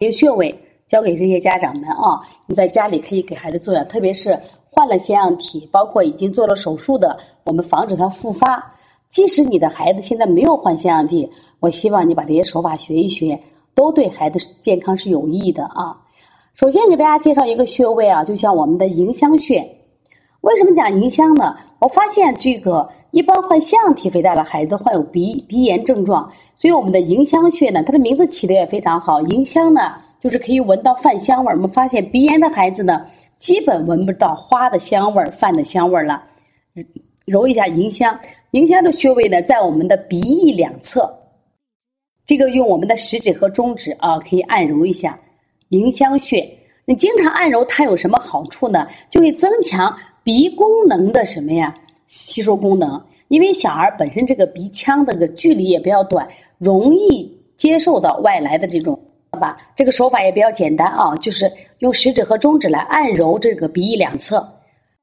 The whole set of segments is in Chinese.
这些穴位教给这些家长们啊，你在家里可以给孩子做呀，特别是换了腺样体，包括已经做了手术的，我们防止它复发。即使你的孩子现在没有换腺样体，我希望你把这些手法学一学，都对孩子健康是有益的啊。首先给大家介绍一个穴位啊，就像我们的迎香穴。为什么讲迎香呢？我发现这个一般患腺样体肥大的孩子患有鼻鼻炎症状，所以我们的迎香穴呢，它的名字起的也非常好。迎香呢，就是可以闻到饭香味儿。我们发现鼻炎的孩子呢，基本闻不到花的香味儿、饭的香味儿了。揉一下迎香，迎香的穴位呢，在我们的鼻翼两侧。这个用我们的食指和中指啊，可以按揉一下迎香穴。你经常按揉它有什么好处呢？就会增强。鼻功能的什么呀？吸收功能，因为小孩本身这个鼻腔的这个距离也比较短，容易接受到外来的这种，好吧？这个手法也比较简单啊，就是用食指和中指来按揉这个鼻翼两侧，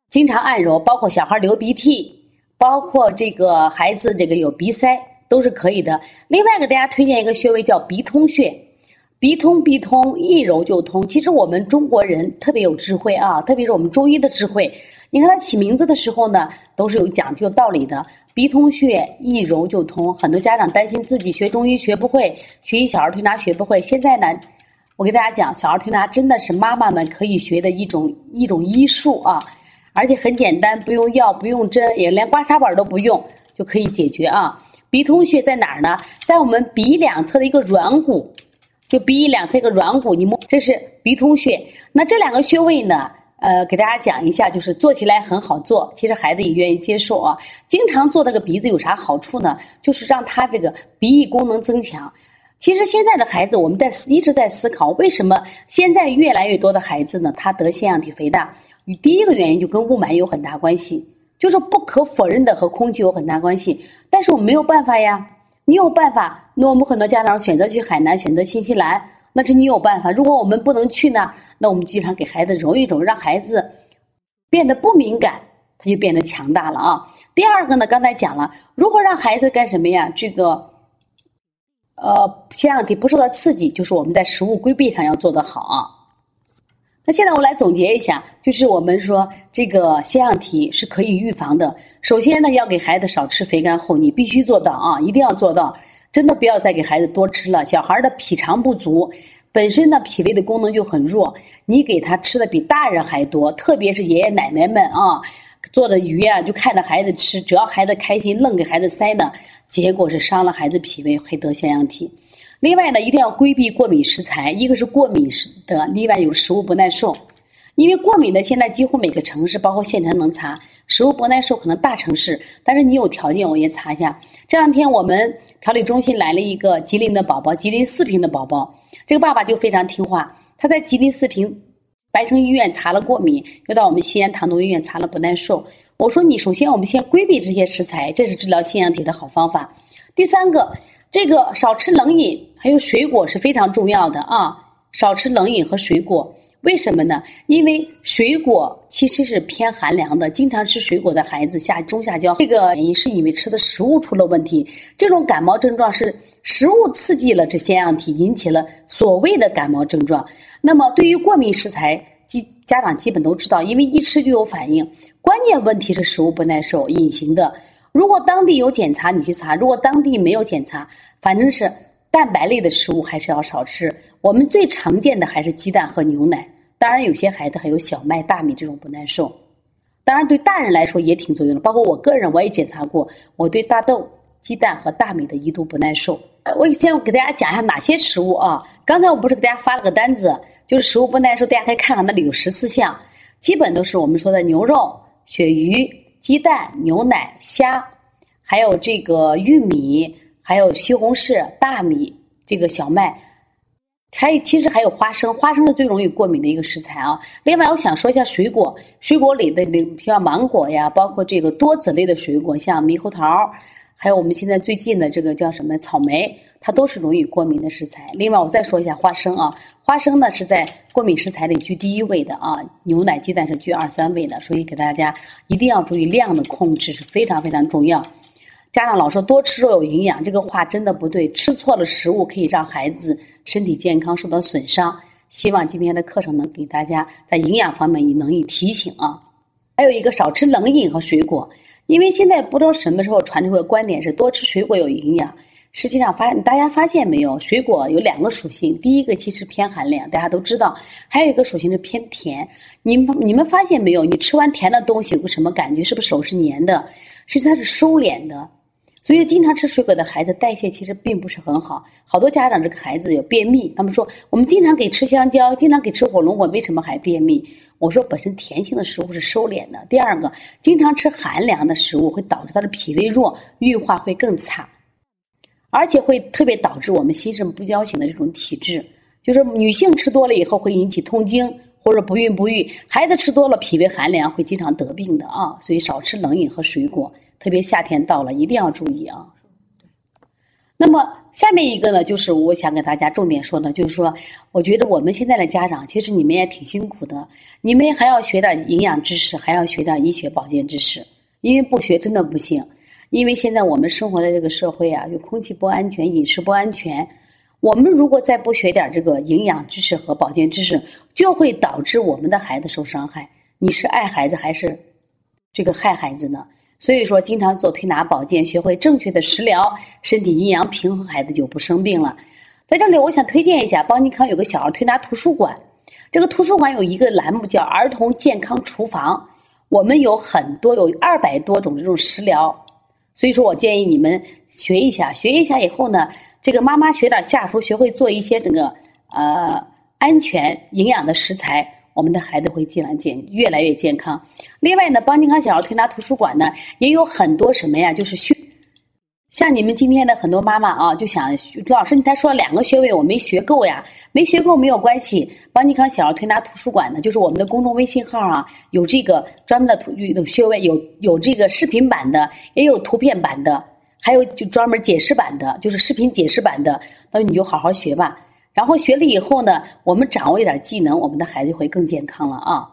经常按揉，包括小孩流鼻涕，包括这个孩子这个有鼻塞都是可以的。另外给大家推荐一个穴位叫鼻通穴，鼻通鼻通，一揉就通。其实我们中国人特别有智慧啊，特别是我们中医的智慧。你看他起名字的时候呢，都是有讲究道理的。鼻通穴一揉就通，很多家长担心自己学中医学不会，学习小儿推拿学不会。现在呢，我给大家讲，小儿推拿真的是妈妈们可以学的一种一种医术啊，而且很简单，不用药，不用针，也连刮痧板都不用就可以解决啊。鼻通穴在哪儿呢？在我们鼻两侧的一个软骨，就鼻翼两侧一个软骨，你摸，这是鼻通穴。那这两个穴位呢？呃，给大家讲一下，就是做起来很好做，其实孩子也愿意接受啊。经常做那个鼻子有啥好处呢？就是让他这个鼻翼功能增强。其实现在的孩子，我们在一直在思考，为什么现在越来越多的孩子呢？他得腺样体肥大，与第一个原因就跟雾霾有很大关系，就是不可否认的和空气有很大关系。但是我们没有办法呀，你有办法？那我们很多家长选择去海南，选择新西兰。那是你有办法。如果我们不能去呢，那我们经常给孩子揉一揉，让孩子变得不敏感，他就变得强大了啊。第二个呢，刚才讲了，如何让孩子干什么呀？这个呃，腺样体不受到刺激，就是我们在食物规避上要做得好啊。那现在我来总结一下，就是我们说这个腺样体是可以预防的。首先呢，要给孩子少吃肥甘厚腻，必须做到啊，一定要做到。真的不要再给孩子多吃了，小孩的脾肠不足，本身呢脾胃的功能就很弱，你给他吃的比大人还多，特别是爷爷奶奶们啊，做的鱼啊，就看着孩子吃，只要孩子开心，愣给孩子塞呢，结果是伤了孩子脾胃，会得腺样体。另外呢，一定要规避过敏食材，一个是过敏食的，另外有食物不耐受。因为过敏的现在几乎每个城市，包括县城能查食物不耐受，可能大城市，但是你有条件我也查一下。这两天我们调理中心来了一个吉林的宝宝，吉林四平的宝宝，这个爸爸就非常听话，他在吉林四平白城医院查了过敏，又到我们西安唐都医院查了不耐受。我说你首先我们先规避这些食材，这是治疗腺样体的好方法。第三个，这个少吃冷饮，还有水果是非常重要的啊，少吃冷饮和水果。为什么呢？因为水果其实是偏寒凉的，经常吃水果的孩子下中下焦，这个原因是因为吃的食物出了问题。这种感冒症状是食物刺激了这腺样体，引起了所谓的感冒症状。那么对于过敏食材，基家长基本都知道，因为一吃就有反应。关键问题是食物不耐受，隐形的。如果当地有检查，你去查；如果当地没有检查，反正是。蛋白类的食物还是要少吃。我们最常见的还是鸡蛋和牛奶。当然，有些孩子还有小麦、大米这种不耐受。当然，对大人来说也挺作用的。包括我个人，我也检查过，我对大豆、鸡蛋和大米的一度不耐受。我先给大家讲一下哪些食物啊？刚才我不是给大家发了个单子，就是食物不耐受，大家可以看看那里有十四项，基本都是我们说的牛肉、鳕鱼、鸡蛋、牛奶、虾，还有这个玉米。还有西红柿、大米，这个小麦，还有其实还有花生，花生是最容易过敏的一个食材啊。另外，我想说一下水果，水果里的那像芒果呀，包括这个多籽类的水果，像猕猴桃，还有我们现在最近的这个叫什么草莓，它都是容易过敏的食材。另外，我再说一下花生啊，花生呢是在过敏食材里居第一位的啊，牛奶、鸡蛋是居二三位的，所以给大家一定要注意量的控制是非常非常重要。家长老说多吃肉有营养，这个话真的不对。吃错了食物可以让孩子身体健康受到损伤。希望今天的课程能给大家在营养方面也能以提醒啊。还有一个少吃冷饮和水果，因为现在不知道什么时候传出个观点是多吃水果有营养。实际上发大家发现没有，水果有两个属性，第一个其实偏寒凉，大家都知道；还有一个属性是偏甜。你们你们发现没有？你吃完甜的东西有个什么感觉？是不是手是黏的？其实它是收敛的。所以经常吃水果的孩子代谢其实并不是很好。好多家长这个孩子有便秘，他们说我们经常给吃香蕉，经常给吃火龙果，为什么还便秘？我说本身甜性的食物是收敛的。第二个，经常吃寒凉的食物会导致他的脾胃弱，运化会更差。而且会特别导致我们心肾不交型的这种体质，就是女性吃多了以后会引起痛经或者不孕不育，孩子吃多了脾胃寒凉会经常得病的啊，所以少吃冷饮和水果，特别夏天到了一定要注意啊。那么下面一个呢，就是我想给大家重点说的，就是说，我觉得我们现在的家长其实你们也挺辛苦的，你们还要学点营养知识，还要学点医学保健知识，因为不学真的不行。因为现在我们生活的这个社会啊，就空气不安全，饮食不安全。我们如果再不学点这个营养知识和保健知识，就会导致我们的孩子受伤害。你是爱孩子还是这个害孩子呢？所以说，经常做推拿保健，学会正确的食疗，身体阴阳平衡，孩子就不生病了。在这里，我想推荐一下邦尼康有个小儿推拿图书馆。这个图书馆有一个栏目叫“儿童健康厨房”，我们有很多有二百多种这种食疗。所以说我建议你们学一下，学一下以后呢，这个妈妈学点下厨，学会做一些这个呃安全营养的食材，我们的孩子会尽量健越来越健康。另外呢，邦健康小儿推拿图书馆呢也有很多什么呀，就是学。像你们今天的很多妈妈啊，就想老师，你才说两个穴位，我没学够呀，没学够没有关系。邦尼康小儿推拿图书馆呢，就是我们的公众微信号啊，有这个专门的图有穴位，有有这个视频版的，也有图片版的，还有就专门解释版的，就是视频解释版的，那你就好好学吧。然后学了以后呢，我们掌握一点技能，我们的孩子会更健康了啊。